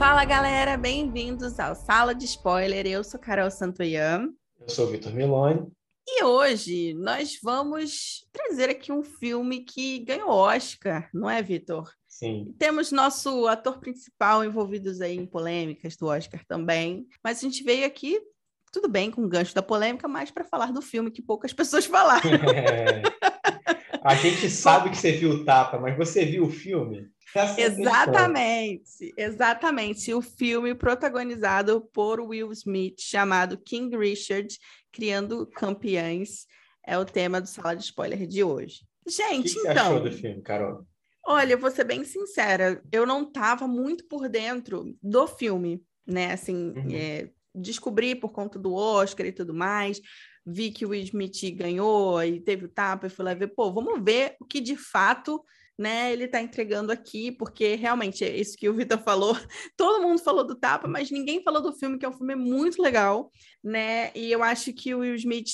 Fala galera, bem-vindos ao Sala de Spoiler. Eu sou Carol Santoyan. Eu sou o Vitor Milone. E hoje nós vamos trazer aqui um filme que ganhou Oscar, não é, Vitor? Sim. Temos nosso ator principal envolvidos aí em polêmicas do Oscar também, mas a gente veio aqui tudo bem com o gancho da polêmica, mas para falar do filme que poucas pessoas falaram. É. A gente sabe que você viu o tapa, mas você viu o filme? É exatamente, exatamente. O filme protagonizado por Will Smith, chamado King Richard, Criando Campeões, é o tema do Sala de Spoiler de hoje. Gente, o que então. Achou do filme, Carol? Olha, vou ser bem sincera, eu não estava muito por dentro do filme, né? Assim, uhum. é, descobri por conta do Oscar e tudo mais, vi que o Will Smith ganhou e teve o tapa e fui lá ver, pô, vamos ver o que de fato né, ele está entregando aqui, porque realmente é isso que o Vitor falou. Todo mundo falou do tapa, mas ninguém falou do filme, que é um filme muito legal, né? E eu acho que o Will Smith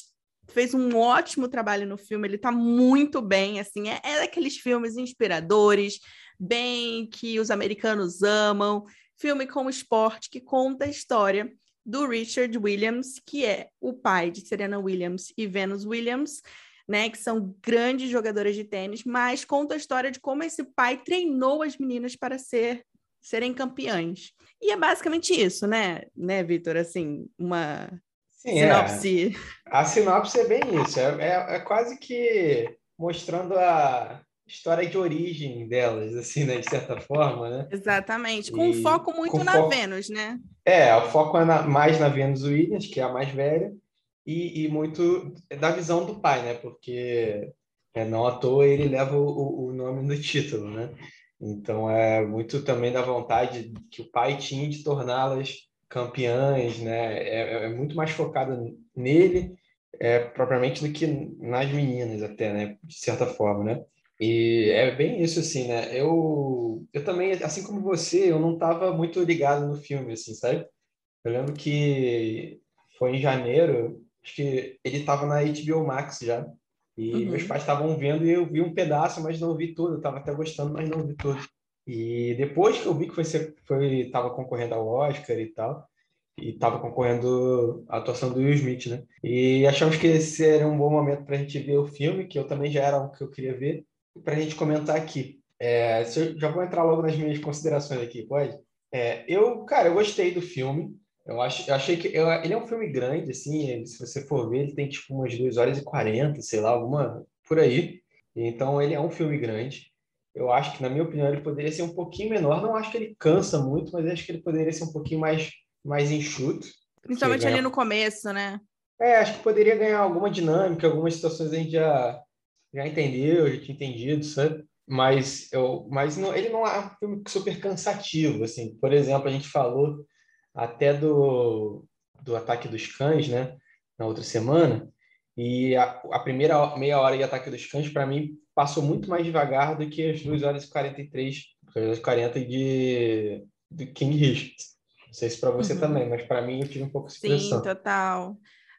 fez um ótimo trabalho no filme, ele está muito bem, assim, é, é daqueles filmes inspiradores, bem que os americanos amam, filme como esporte que conta a história do Richard Williams, que é o pai de Serena Williams e Venus Williams, né, que são grandes jogadoras de tênis, mas conta a história de como esse pai treinou as meninas para ser serem campeãs. E é basicamente isso, né, né, Vitor? Assim, uma Sim, é. sinopse. É. A sinopse é bem isso. É, é, é quase que mostrando a, história de origem delas, assim, né, de certa forma, né? Exatamente, com e, um foco muito na foco... Vênus, né? É, o foco é na, mais na Vênus Williams, que é a mais velha, e, e muito da visão do pai, né? Porque é, não à toa ele leva o, o nome no título, né? Então é muito também da vontade que o pai tinha de torná-las campeãs, né? É, é muito mais focada nele, é, propriamente do que nas meninas até, né? De certa forma, né? E é bem isso, assim, né? Eu, eu também, assim como você, eu não estava muito ligado no filme, assim, sabe? Eu lembro que foi em janeiro, acho que ele estava na HBO Max já. E uhum. meus pais estavam vendo e eu vi um pedaço, mas não vi tudo. Eu estava até gostando, mas não vi tudo. E depois que eu vi que foi, foi tava concorrendo ao Oscar e tal, e estava concorrendo a atuação do Will Smith, né? E achamos que esse era um bom momento para a gente ver o filme, que eu também já era o que eu queria ver para a gente comentar aqui. É, já vou entrar logo nas minhas considerações aqui, pode? É, eu, cara, eu gostei do filme. Eu, acho, eu achei que eu, ele é um filme grande, assim, se você for ver, ele tem tipo umas 2 horas e 40, sei lá, alguma por aí. Então ele é um filme grande. Eu acho que, na minha opinião, ele poderia ser um pouquinho menor. Não acho que ele cansa muito, mas acho que ele poderia ser um pouquinho mais, mais enxuto. Principalmente ganha... ali no começo, né? É, acho que poderia ganhar alguma dinâmica, algumas situações a gente já, já entendeu, já tinha entendido, sabe? Mas, eu, mas não, ele não é um filme super cansativo, assim. Por exemplo, a gente falou até do, do Ataque dos Cães, né? Na outra semana. E a, a primeira meia hora de Ataque dos Cães, para mim, passou muito mais devagar do que as 2 horas e 43, 2 horas e 40 de, de King Richard. Não sei se para você uhum. também, mas para mim eu tive um pouco de Sim, total.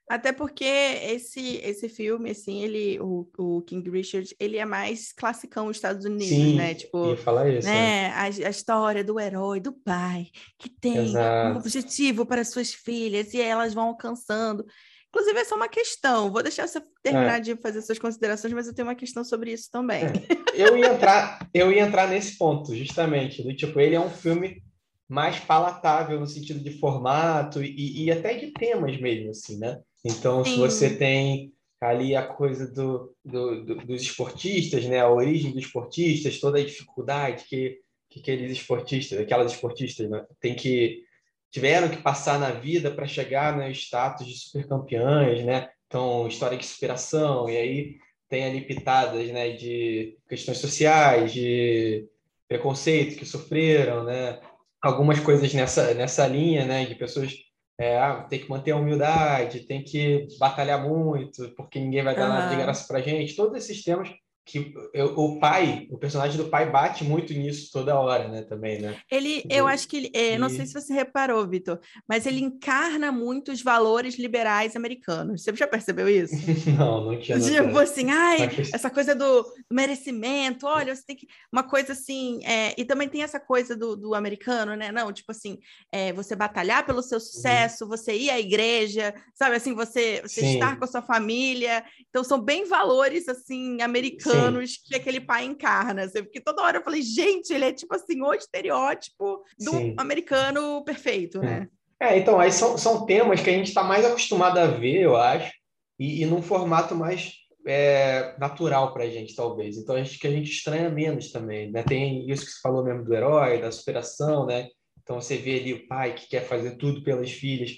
Até porque esse esse filme, assim, ele, o, o King Richard, ele é mais classicão nos Estados Unidos, Sim, né? Tipo, ia falar isso, né? É. A, a, história do herói, do pai, que tem Exato. um objetivo para suas filhas e elas vão alcançando. Inclusive, essa é uma questão. Vou deixar você terminar é. de fazer suas considerações, mas eu tenho uma questão sobre isso também. É. Eu ia entrar, eu ia entrar nesse ponto, justamente. Do tipo, ele é um filme mais palatável no sentido de formato e, e até de temas mesmo, assim, né? Então, Sim. se você tem ali a coisa do, do, do, dos esportistas, né? A origem dos esportistas, toda a dificuldade que, que aqueles esportistas, aquelas esportistas, né? tem que tiveram que passar na vida para chegar no status de supercampeãs, né? Então, história de superação, e aí tem ali pitadas, né, de questões sociais, de preconceito que sofreram, né? Algumas coisas nessa nessa linha, né, de pessoas é, ah, tem que manter a humildade, tem que batalhar muito, porque ninguém vai dar uhum. nada de graça para gente. Todos esses temas que eu, o pai, o personagem do pai bate muito nisso toda hora, né, também, né? Ele, eu acho que ele, é, não sei se você reparou, Vitor, mas ele encarna muito os valores liberais americanos. Você já percebeu isso? não, não tinha. Tipo assim, ai, essa coisa do merecimento, olha, você tem que uma coisa assim, é, e também tem essa coisa do, do americano, né? Não, tipo assim, é, você batalhar pelo seu uhum. sucesso, uhum. você ir à igreja, sabe assim, você, você estar com a sua família. Então são bem valores assim americanos anos que aquele pai encarna. Porque toda hora eu falei, gente, ele é tipo assim, o estereótipo do Sim. americano perfeito, né? É, então, aí são, são temas que a gente está mais acostumado a ver, eu acho, e, e num formato mais é, natural para a gente, talvez. Então, acho que a gente estranha menos também, né? Tem isso que você falou mesmo do herói, da superação, né? Então, você vê ali o pai que quer fazer tudo pelas filhas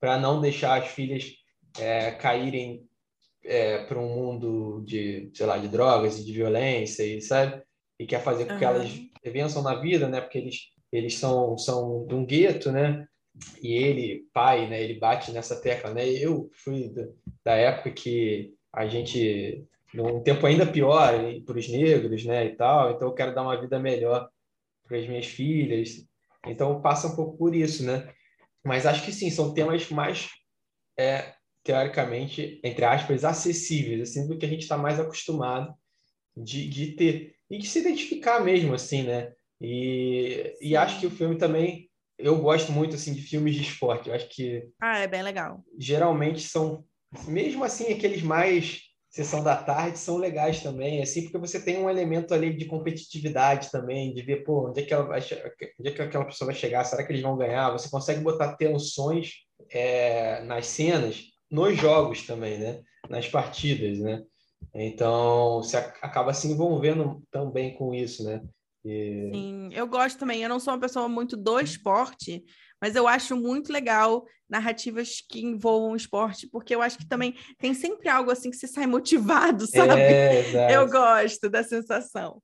para não deixar as filhas é, caírem é, para um mundo de, sei lá, de drogas e de violência, e sabe? E quer fazer com que uhum. elas vençam na vida, né? Porque eles, eles são, são de um gueto, né? E ele, pai, né? Ele bate nessa tecla, né? Eu fui da época que a gente, num tempo ainda pior para os negros, né? E tal. Então eu quero dar uma vida melhor para as minhas filhas. Então passa um pouco por isso, né? Mas acho que sim, são temas mais é, teoricamente, entre aspas, acessíveis, assim, do que a gente está mais acostumado de, de ter. E de se identificar mesmo, assim, né? E, e acho que o filme também... Eu gosto muito, assim, de filmes de esporte. Eu acho que... Ah, é bem legal. Geralmente são... Mesmo assim, aqueles mais sessão da tarde são legais também, assim, porque você tem um elemento ali de competitividade também, de ver, pô, onde é que, ela vai, onde é que aquela pessoa vai chegar, será que eles vão ganhar? Você consegue botar tensões é, nas cenas nos jogos também, né? Nas partidas, né? Então, você acaba se envolvendo também com isso, né? E... Sim, eu gosto também. Eu não sou uma pessoa muito do esporte, mas eu acho muito legal narrativas que envolvam o esporte, porque eu acho que também tem sempre algo assim que você sai motivado, sabe? É, eu gosto da sensação.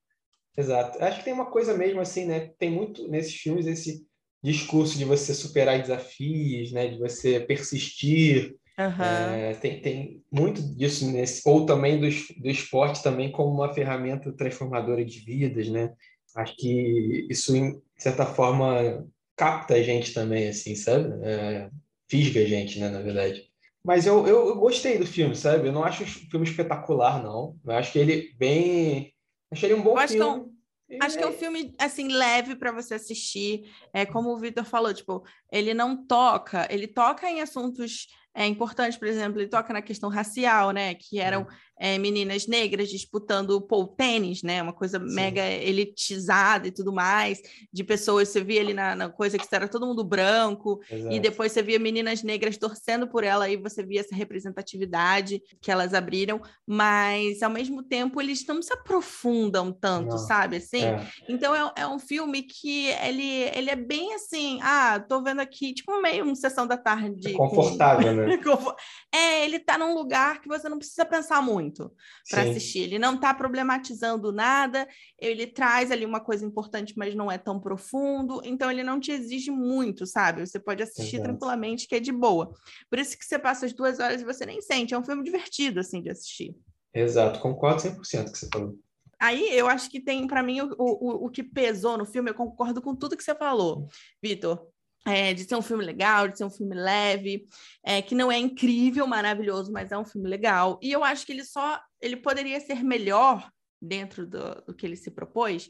Exato. Acho que tem uma coisa mesmo assim, né? Tem muito nesses filmes esse discurso de você superar desafios, né? De você persistir, Uhum. É, tem, tem muito disso nesse, ou também do, do esporte também como uma ferramenta transformadora de vidas, né? Acho que isso, de certa forma, capta a gente também, assim, sabe? É, fisga a gente, né, na verdade. Mas eu, eu, eu, gostei do filme, sabe? Eu não acho o filme espetacular, não. Eu acho que ele bem... Achei ele um bom filme. É um, acho que é um filme, assim, leve para você assistir. É como o Vitor falou, tipo, ele não toca... Ele toca em assuntos é importante, por exemplo, ele toca na questão racial, né? Que eram é, meninas negras disputando o pole tênis, né? Uma coisa Sim. mega elitizada e tudo mais, de pessoas, você via ali na, na coisa que era todo mundo branco, Exato. e depois você via meninas negras torcendo por ela, e você via essa representatividade que elas abriram, mas ao mesmo tempo eles não se aprofundam tanto, não. sabe? Assim? É. Então é, é, um filme que ele, ele é bem assim, ah, tô vendo aqui, tipo meio uma sessão da tarde. É confortável, com... né? é, ele tá num lugar que você não precisa pensar muito muito para assistir. Ele não está problematizando nada, ele traz ali uma coisa importante, mas não é tão profundo, então ele não te exige muito, sabe? Você pode assistir Exato. tranquilamente, que é de boa. Por isso que você passa as duas horas e você nem sente. É um filme divertido, assim, de assistir. Exato, concordo 100% que você falou. Aí eu acho que tem, para mim, o, o, o que pesou no filme, eu concordo com tudo que você falou, Vitor é, de ser um filme legal, de ser um filme leve, é, que não é incrível, maravilhoso, mas é um filme legal. E eu acho que ele só ele poderia ser melhor dentro do, do que ele se propôs.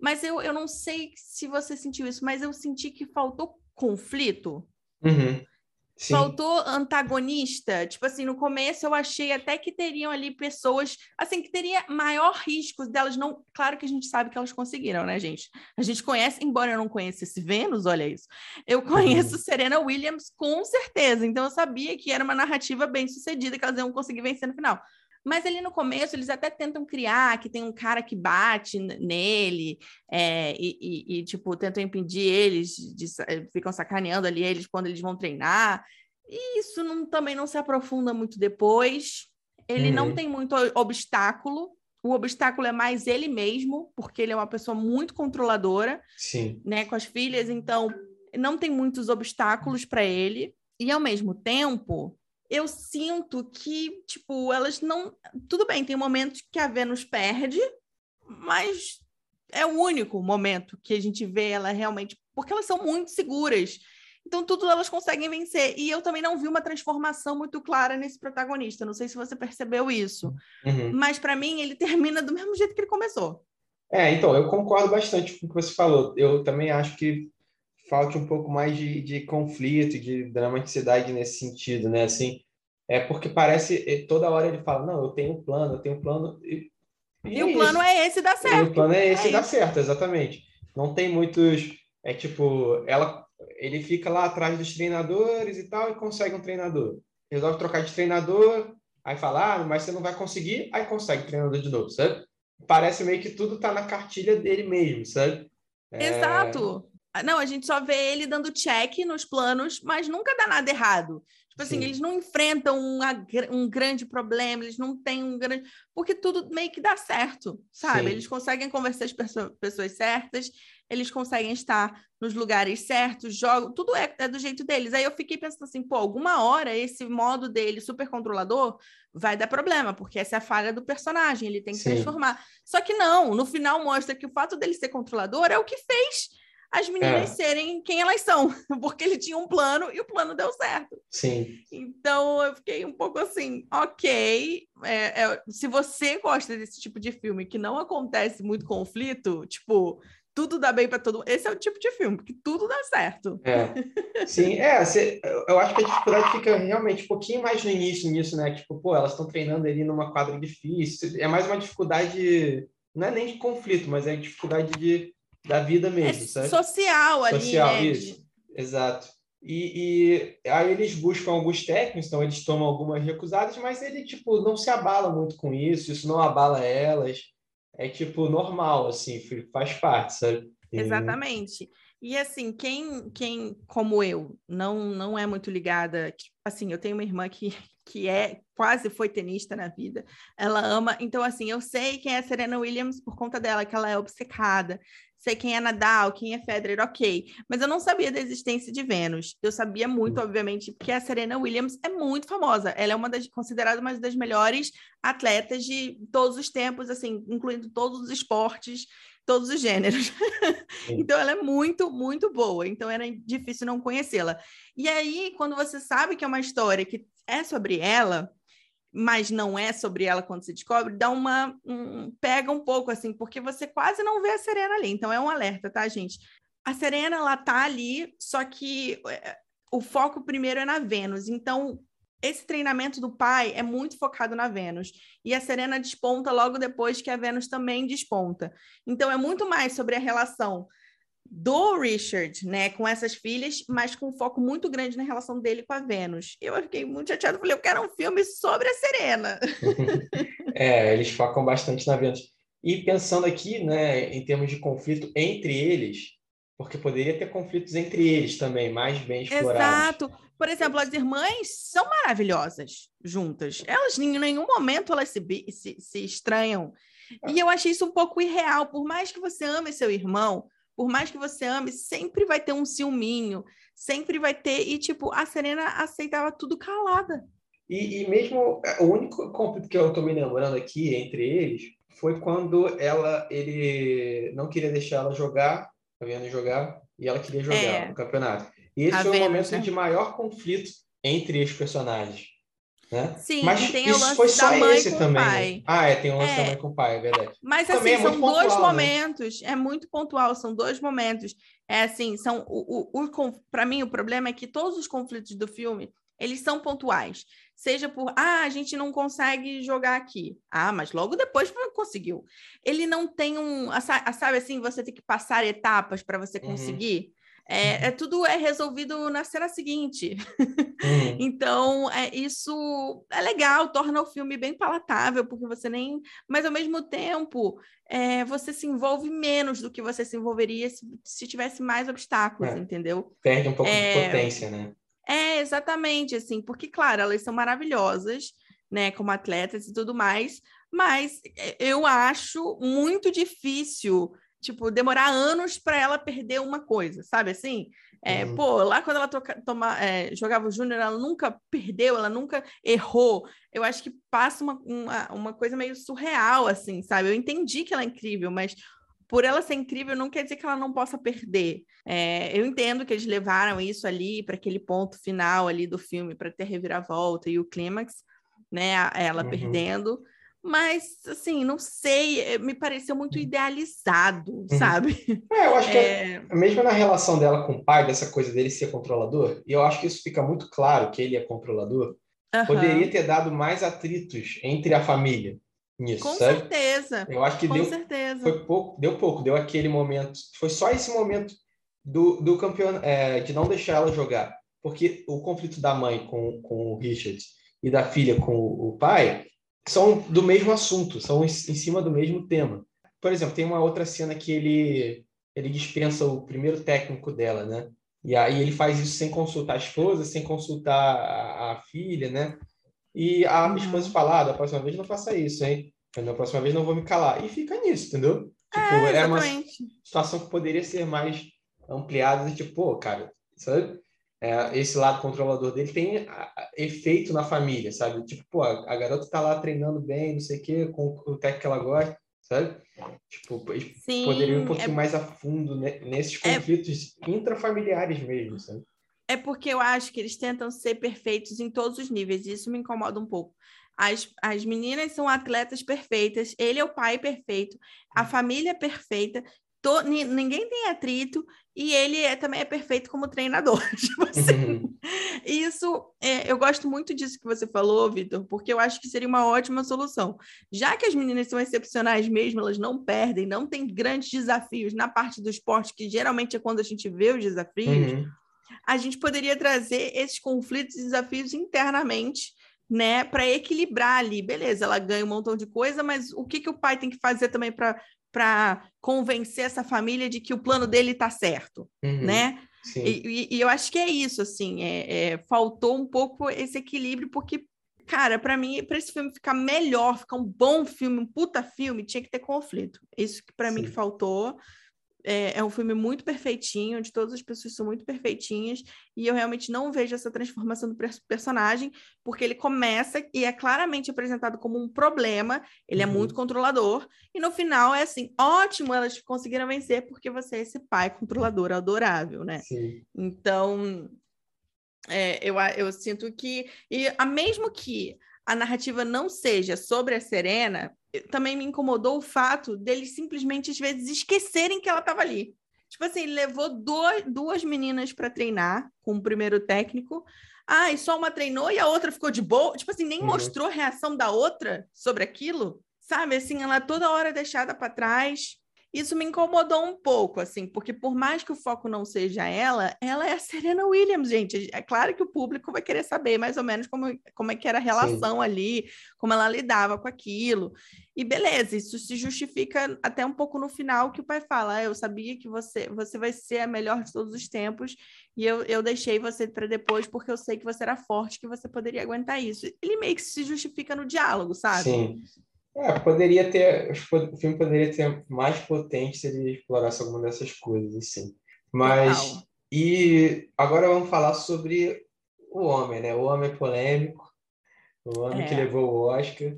Mas eu, eu não sei se você sentiu isso, mas eu senti que faltou conflito. Uhum. Sim. Faltou antagonista. Tipo assim, no começo eu achei até que teriam ali pessoas, assim, que teria maior risco delas não. Claro que a gente sabe que elas conseguiram, né, gente? A gente conhece, embora eu não conhecesse Vênus, olha isso. Eu conheço uhum. Serena Williams com certeza. Então eu sabia que era uma narrativa bem sucedida, que elas iam conseguir vencer no final. Mas ali no começo eles até tentam criar que tem um cara que bate nele é, e, e, e, tipo, tentam impedir eles, de, eh, ficam sacaneando ali eles quando eles vão treinar. E isso não, também não se aprofunda muito depois. Ele uhum. não tem muito obstáculo. O obstáculo é mais ele mesmo, porque ele é uma pessoa muito controladora, Sim. né, com as filhas, então não tem muitos obstáculos para ele. E ao mesmo tempo, eu sinto que, tipo, elas não. Tudo bem, tem momentos que a Vênus perde, mas é o único momento que a gente vê ela realmente. Porque elas são muito seguras. Então, tudo elas conseguem vencer. E eu também não vi uma transformação muito clara nesse protagonista. Não sei se você percebeu isso. Uhum. Mas, para mim, ele termina do mesmo jeito que ele começou. É, então, eu concordo bastante com o que você falou. Eu também acho que falta um pouco mais de, de conflito, de dramaticidade nesse sentido, né? Assim, é porque parece toda hora ele fala, não, eu tenho um plano, eu tenho um plano. E, e, e é o plano é esse dar certo. E o plano é esse é dar certo, exatamente. Não tem muitos. É tipo, ela, ele fica lá atrás dos treinadores e tal e consegue um treinador. Resolve trocar de treinador, aí fala, ah, mas você não vai conseguir, aí consegue treinador de novo, sabe? Parece meio que tudo tá na cartilha dele mesmo, sabe? É... Exato. Não, a gente só vê ele dando check nos planos, mas nunca dá nada errado. Tipo assim, Sim. eles não enfrentam uma, um grande problema, eles não têm um grande. Porque tudo meio que dá certo, sabe? Sim. Eles conseguem conversar as pessoas, pessoas certas, eles conseguem estar nos lugares certos, jogam, tudo é, é, do jeito deles. Aí eu fiquei pensando assim, pô, alguma hora esse modo dele super controlador vai dar problema, porque essa é a falha do personagem, ele tem que Sim. transformar. Só que não, no final mostra que o fato dele ser controlador é o que fez as meninas é. serem quem elas são, porque ele tinha um plano e o plano deu certo. Sim. Então eu fiquei um pouco assim, ok. É, é, se você gosta desse tipo de filme que não acontece muito conflito, tipo, tudo dá bem para todo mundo. Esse é o tipo de filme, que tudo dá certo. É. Sim, é, cê, eu acho que a dificuldade fica realmente um pouquinho mais no início nisso, né? Tipo, pô, elas estão treinando ali numa quadra difícil. É mais uma dificuldade, não é nem de conflito, mas é dificuldade de da vida é mesmo, é sabe? Social ali, Social, né? isso. Exato. E, e, aí eles buscam alguns técnicos, então eles tomam algumas recusadas, mas ele, tipo, não se abala muito com isso, isso não abala elas. É, tipo, normal, assim, faz parte, sabe? Exatamente. E assim, quem, quem como eu, não não é muito ligada, assim, eu tenho uma irmã que, que é quase foi tenista na vida. Ela ama, então assim, eu sei quem é Serena Williams por conta dela, que ela é obcecada. Sei quem é Nadal, quem é Federer, ok. Mas eu não sabia da existência de Vênus. Eu sabia muito, hum. obviamente, porque a Serena Williams é muito famosa. Ela é uma das considerada uma das melhores atletas de todos os tempos, assim, incluindo todos os esportes todos os gêneros. então ela é muito, muito boa. Então era difícil não conhecê-la. E aí, quando você sabe que é uma história que é sobre ela, mas não é sobre ela quando se descobre, dá uma um, pega um pouco assim, porque você quase não vê a Serena ali. Então é um alerta, tá, gente? A Serena ela tá ali, só que é, o foco primeiro é na Vênus. Então esse treinamento do pai é muito focado na Vênus. E a Serena desponta logo depois que a Vênus também desponta. Então, é muito mais sobre a relação do Richard, né, com essas filhas, mas com um foco muito grande na relação dele com a Vênus. Eu fiquei muito chateada, falei, eu quero um filme sobre a Serena. é, eles focam bastante na Vênus. E pensando aqui, né, em termos de conflito entre eles, porque poderia ter conflitos entre eles também, mais bem explorados. Exato. Por exemplo, as irmãs são maravilhosas juntas. Elas, em nenhum momento, elas se, se, se estranham. E eu achei isso um pouco irreal. Por mais que você ame seu irmão, por mais que você ame, sempre vai ter um ciúminho, sempre vai ter. E, tipo, a Serena aceitava tudo calada. E, e mesmo o único conflito que eu estou me lembrando aqui entre eles foi quando ela ele não queria deixar ela jogar, tá vendo jogar, e ela queria jogar é. no campeonato. E esse foi o momento né? de maior conflito entre os personagens. Né? Sim, Mas tem isso o lance foi só da mãe esse com também. O né? pai. Ah, é, tem o lance é. da mãe com o pai, é verdade. Mas também assim, é são dois pontual, né? momentos, né? é muito pontual, são dois momentos. É assim, são o, o, o para mim o problema é que todos os conflitos do filme, eles são pontuais. Seja por, ah, a gente não consegue jogar aqui. Ah, mas logo depois conseguiu. Ele não tem um, sabe assim, você tem que passar etapas para você uhum. conseguir. Uhum. É, é, tudo é resolvido na cena seguinte. Uhum. então, é, isso é legal, torna o filme bem palatável, porque você nem. Mas, ao mesmo tempo, é, você se envolve menos do que você se envolveria se, se tivesse mais obstáculos, é. entendeu? Perde um pouco de é, potência, né? É, exatamente, assim, porque, claro, elas são maravilhosas, né, como atletas e tudo mais, mas é, eu acho muito difícil tipo, demorar anos para ela perder uma coisa, sabe assim? É, uhum. Pô, lá quando ela toca, toma, é, jogava o Júnior, ela nunca perdeu, ela nunca errou. Eu acho que passa uma, uma, uma coisa meio surreal, assim, sabe? Eu entendi que ela é incrível, mas por ela ser incrível não quer dizer que ela não possa perder. É, eu entendo que eles levaram isso ali para aquele ponto final ali do filme, para ter reviravolta e o clímax, né? Ela uhum. perdendo. Mas, assim, não sei, eh, me pareceu muito uhum. idealizado, uhum. sabe? É, eu acho que é... mesmo na relação dela com o pai, dessa coisa dele ser controlador, e eu acho que isso fica muito claro que ele é controlador, uhum. poderia ter dado mais atritos entre a família nisso, Com sabe? certeza. Eu acho que com deu, certeza. Foi pouco, deu pouco, deu aquele momento, foi só esse momento do, do campeão, é, de não deixar ela jogar, porque o conflito da mãe com, com o Richard e da filha com o pai são do mesmo assunto, são em cima do mesmo tema. Por exemplo, tem uma outra cena que ele ele dispensa o primeiro técnico dela, né? E aí ele faz isso sem consultar a esposa, sem consultar a, a filha, né? E a uhum. esposa fala, ah, da próxima vez não faça isso, hein? Da próxima vez não vou me calar. E fica nisso, entendeu? Tipo, é, é uma situação que poderia ser mais ampliada, tipo, pô, cara, sabe? É, esse lado controlador dele tem efeito na família, sabe? Tipo, pô, a, garota tá lá treinando bem, não sei o quê, com o técnico que ela gosta, sabe? Tipo, Sim, poderia ir um pouquinho é... mais a fundo né, nesses é conflitos é... intrafamiliares mesmo, sabe? É porque eu acho que eles tentam ser perfeitos em todos os níveis, e isso me incomoda um pouco. As, as meninas são atletas perfeitas, ele é o pai perfeito, a hum. família é perfeita, to, ninguém tem atrito e ele é, também é perfeito como treinador. tipo assim. Uhum. Isso, é, eu gosto muito disso que você falou, Vitor, porque eu acho que seria uma ótima solução. Já que as meninas são excepcionais mesmo, elas não perdem, não tem grandes desafios na parte do esporte, que geralmente é quando a gente vê os desafios, uhum. a gente poderia trazer esses conflitos e desafios internamente né, para equilibrar ali. Beleza, ela ganha um montão de coisa, mas o que, que o pai tem que fazer também para para convencer essa família de que o plano dele está certo, uhum, né? E, e, e, eu acho que é isso, assim, é, é, faltou um pouco esse equilíbrio, porque, cara, para mim, para esse filme ficar melhor, ficar um bom filme, um puta filme, tinha que ter conflito. Isso que para mim faltou é, é, um filme muito perfeitinho, onde todas as pessoas são muito perfeitinhas, e eu realmente não vejo essa transformação do personagem, porque ele começa e é claramente apresentado como um problema, ele uhum. é muito controlador, e no final é assim, ótimo, elas conseguiram vencer porque você é esse pai controlador adorável, né? Sim. Então, é, eu, eu sinto que, e a mesmo que a narrativa não seja sobre a Serena, também me incomodou o fato deles simplesmente, às vezes, esquecerem que ela estava ali. Tipo assim, levou dois, duas meninas para treinar com o primeiro técnico. Ah, e só uma treinou e a outra ficou de boa. Tipo assim, nem uhum. mostrou a reação da outra sobre aquilo. Sabe, assim, ela toda hora deixada para trás. Isso me incomodou um pouco, assim, porque por mais que o foco não seja ela, ela é a Serena Williams, gente. É claro que o público vai querer saber mais ou menos como, como é que era a relação Sim. ali, como ela lidava com aquilo. E beleza, isso se justifica até um pouco no final que o pai fala: ah, eu sabia que você, você vai ser a melhor de todos os tempos, e eu, eu deixei você para depois porque eu sei que você era forte, que você poderia aguentar isso. Ele meio que se justifica no diálogo, sabe? Sim. É, poderia ter, o filme poderia ser mais potente se ele explorasse alguma dessas coisas, assim. Mas, e agora vamos falar sobre o homem, né? O homem polêmico, o homem é. que levou o Oscar.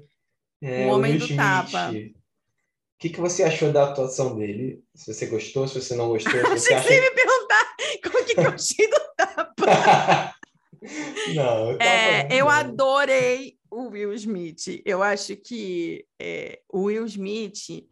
É, o homem o do Smith. tapa. O que, que você achou da atuação dele? Se você gostou, se você não gostou. Se você acha... que você me perguntar como que, que eu achei do tapa. não, eu, é, eu adorei Will Smith. Eu acho que é, o Will Smith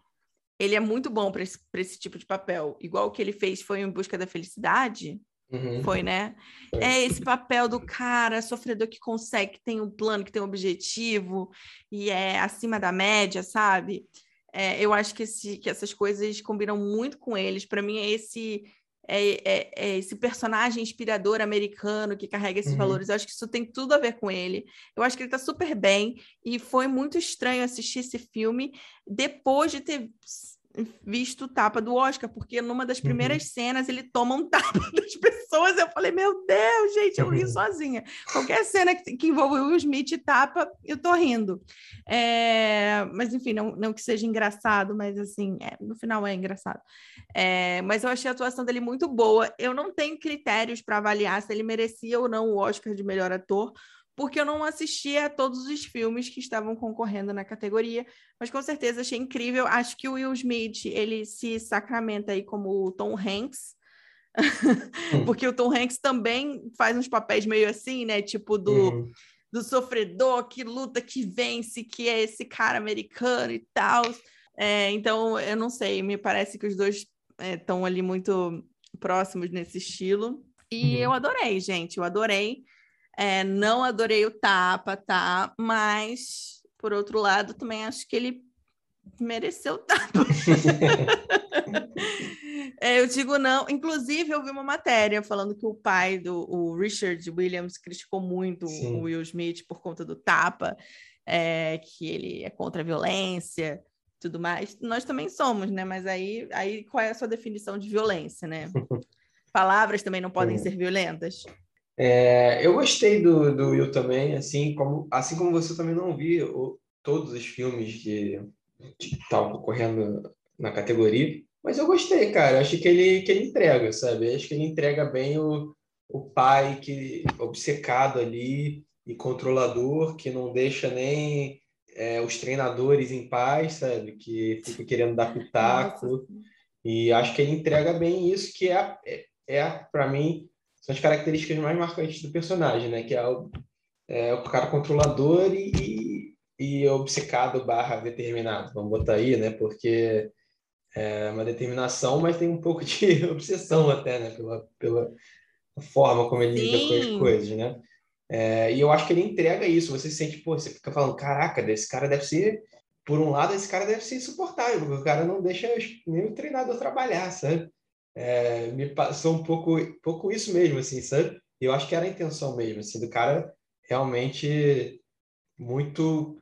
ele é muito bom para esse, esse tipo de papel. Igual o que ele fez foi Em Busca da Felicidade. Uhum. Foi, né? Foi. É esse papel do cara sofredor que consegue, que tem um plano, que tem um objetivo e é acima da média, sabe? É, eu acho que, esse, que essas coisas combinam muito com eles. Para mim, é esse é, é, é, esse personagem inspirador americano que carrega esses uhum. valores. Eu acho que isso tem tudo a ver com ele. Eu acho que ele está super bem e foi muito estranho assistir esse filme depois de ter visto o tapa do Oscar, porque numa das primeiras uhum. cenas ele toma um tapa das pessoas. Eu falei, meu Deus, gente, eu ri uhum. sozinha. Qualquer cena que, que envolve o Will Smith e tapa, eu tô rindo. É, mas enfim, não, não que seja engraçado, mas assim, é, no final é engraçado. É, mas eu achei a atuação dele muito boa. Eu não tenho critérios para avaliar se ele merecia ou não o Oscar de melhor ator porque eu não assistia a todos os filmes que estavam concorrendo na categoria, mas com certeza achei incrível. Acho que o Will Smith, ele se sacramenta aí como o Tom Hanks, hum. porque o Tom Hanks também faz uns papéis meio assim, né? Tipo do, uhum. do sofredor que luta, que vence, que é esse cara americano e tal. É, então, eu não sei, me parece que os dois estão é, ali muito próximos nesse estilo. E uhum. eu adorei, gente, eu adorei. É, não adorei o tapa, tá? Mas, por outro lado, também acho que ele mereceu o tapa. é, eu digo não. Inclusive, eu vi uma matéria falando que o pai do o Richard Williams criticou muito Sim. o Will Smith por conta do tapa, é, que ele é contra a violência tudo mais. Nós também somos, né? Mas aí, aí qual é a sua definição de violência, né? Palavras também não podem ser violentas. É, eu gostei do, do Will também, assim como, assim como você também não vi o, todos os filmes que estavam ocorrendo na categoria, mas eu gostei, cara. Eu acho que ele, que ele entrega, sabe? Eu acho que ele entrega bem o, o pai que obcecado ali e controlador, que não deixa nem é, os treinadores em paz, sabe? Que fica querendo dar pitaco. Nossa. E acho que ele entrega bem isso, que é, é, é para mim, são as características mais marcantes do personagem, né? Que é o, é, o cara controlador e, e obcecado barra determinado, vamos botar aí, né? Porque é uma determinação, mas tem um pouco de obsessão até, né? Pela, pela forma como ele lida com as coisas, né? É, e eu acho que ele entrega isso. Você sente, pô, você fica falando, caraca, esse cara deve ser, por um lado, esse cara deve ser insuportável, porque o cara não deixa nem o treinador trabalhar, sabe? É, me passou um pouco, pouco isso mesmo, assim, sabe? Eu acho que era a intenção mesmo, assim, do cara realmente muito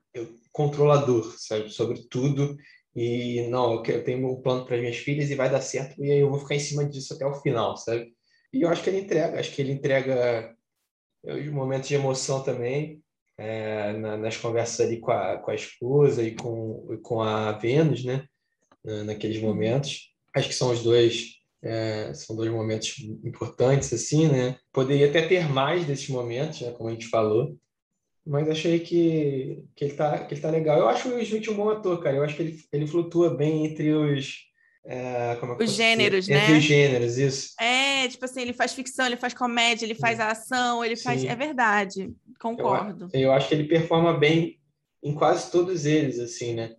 controlador, sabe, sobre tudo. E não, eu tenho um plano para minhas filhas e vai dar certo e aí eu vou ficar em cima disso até o final, sabe? E eu acho que ele entrega, acho que ele entrega os momentos de emoção também, é, na, nas conversas ali com a, com a esposa e com, com a Vênus, né? Naqueles momentos. Acho que são os dois é, são dois momentos importantes, assim, né? Poderia até ter mais desses momentos, né? Como a gente falou. Mas achei que, que, ele, tá, que ele tá legal. Eu acho o Smith um bom ator, cara. Eu acho que ele, ele flutua bem entre os... É, é os gêneros, dizer? né? Entre os gêneros, isso. É, tipo assim, ele faz ficção, ele faz comédia, ele faz a ação, ele Sim. faz... É verdade, concordo. Eu, eu acho que ele performa bem em quase todos eles, assim, né?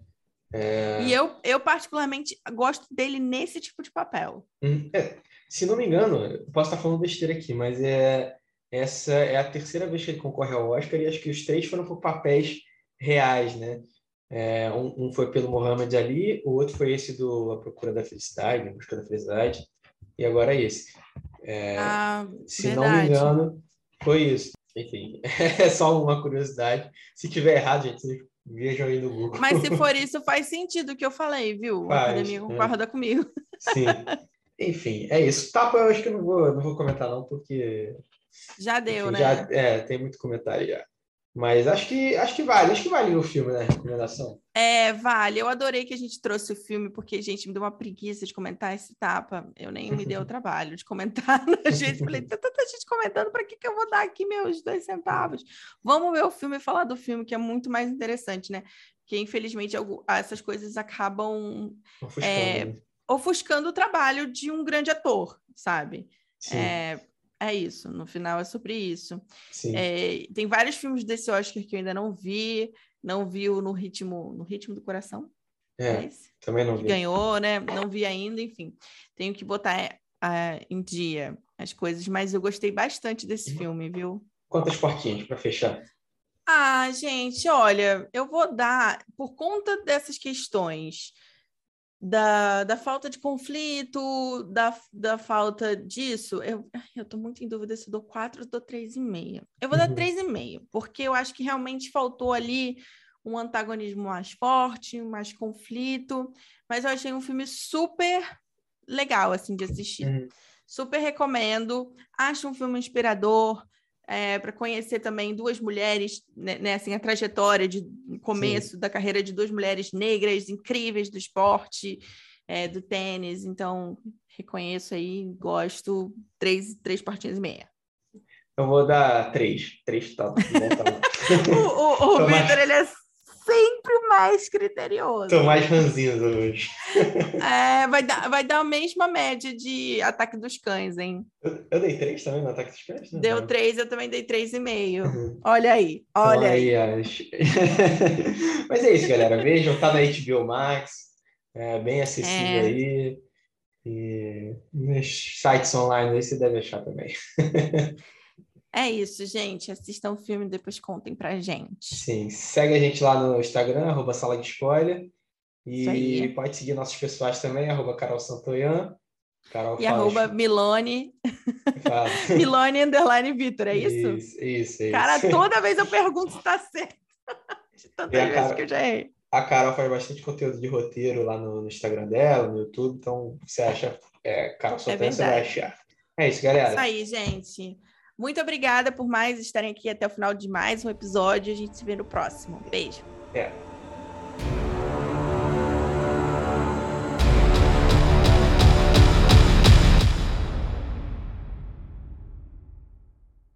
É... E eu, eu, particularmente, gosto dele nesse tipo de papel. Hum, é, se não me engano, posso estar falando besteira aqui, mas é, essa é a terceira vez que ele concorre ao Oscar e acho que os três foram por papéis reais, né? É, um, um, foi pelo Muhammad Ali, o outro foi esse do A Procura da Felicidade, A Busca da Felicidade, e agora é esse. É, ah, se verdade. não me engano, foi isso. Enfim, é só uma curiosidade. Se tiver errado, gente, Vejam aí no Google. Mas se for isso, faz sentido o que eu falei, viu? Faz, a academia concorda é. comigo. Sim. Enfim, é isso. Tapa eu acho que eu não vou, não vou comentar, não, porque. Já deu, enfim, né? Já, é, tem muito comentário já. Mas acho que acho que vale, acho que vale o filme, né? Recomendação. É, vale. Eu adorei que a gente trouxe o filme, porque, gente, me deu uma preguiça de comentar esse tapa. Eu nem me deu o trabalho de comentar. A gente falei, tanta gente comentando, para que, que eu vou dar aqui meus dois centavos? Vamos ver o filme e falar do filme, que é muito mais interessante, né? Que infelizmente essas coisas acabam ofuscando, é, né? ofuscando o trabalho de um grande ator, sabe? É, é isso, no final é sobre isso. É, tem vários filmes desse Oscar que eu ainda não vi, não vi no ritmo, no ritmo do coração. É, é também não vi. Ganhou, né? Não vi ainda, enfim. Tenho que botar uh, em dia as coisas, mas eu gostei bastante desse uhum. filme, viu? Quantas porquinhas para fechar? Ah, gente, olha, eu vou dar, por conta dessas questões da, da falta de conflito, da, da falta disso, eu, eu tô muito em dúvida se eu dou quatro ou dou três e meia. Eu vou uhum. dar três e meio, porque eu acho que realmente faltou ali um antagonismo mais forte, mais conflito, mas eu achei um filme super legal assim de assistir. Uhum. Super recomendo. Acho um filme inspirador é, para conhecer também duas mulheres, né, né, assim, a trajetória de começo Sim. da carreira de duas mulheres negras incríveis do esporte, é, do tênis. Então, reconheço aí, gosto, três, três partinhas e meia. Eu vou dar três. Três tá, o o, o Vitor, ele é sempre mais criterioso. Estou mais ranzinho hoje. É, vai, dar, vai dar a mesma média de ataque dos cães, hein? Eu, eu dei três também no ataque dos cães? Né? Deu três, eu também dei três e meio. Uhum. Olha aí, olha então, aí. aí as... Mas é isso, galera. Vejam, tá na HBO Max. É bem acessível é. aí. E nos sites online aí você deve achar também. É isso, gente. Assistam o filme e depois contem pra gente. Sim, segue a gente lá no Instagram, arroba Sala de Spoiler. E pode seguir nossos pessoais também, arroba Carol Santoyan. Carol e arroba Milone. Milone underline Vitor, é isso? Isso, isso, isso. Cara, toda vez eu pergunto se tá certo. De tantas vezes Carol, que eu já errei. A Carol faz bastante conteúdo de roteiro lá no, no Instagram dela, no YouTube, então você acha é, Carol é Santoyan, é você vai achar. É isso, galera. É isso aí, gente. Muito obrigada por mais estarem aqui até o final de mais um episódio. A gente se vê no próximo. Beijo. É.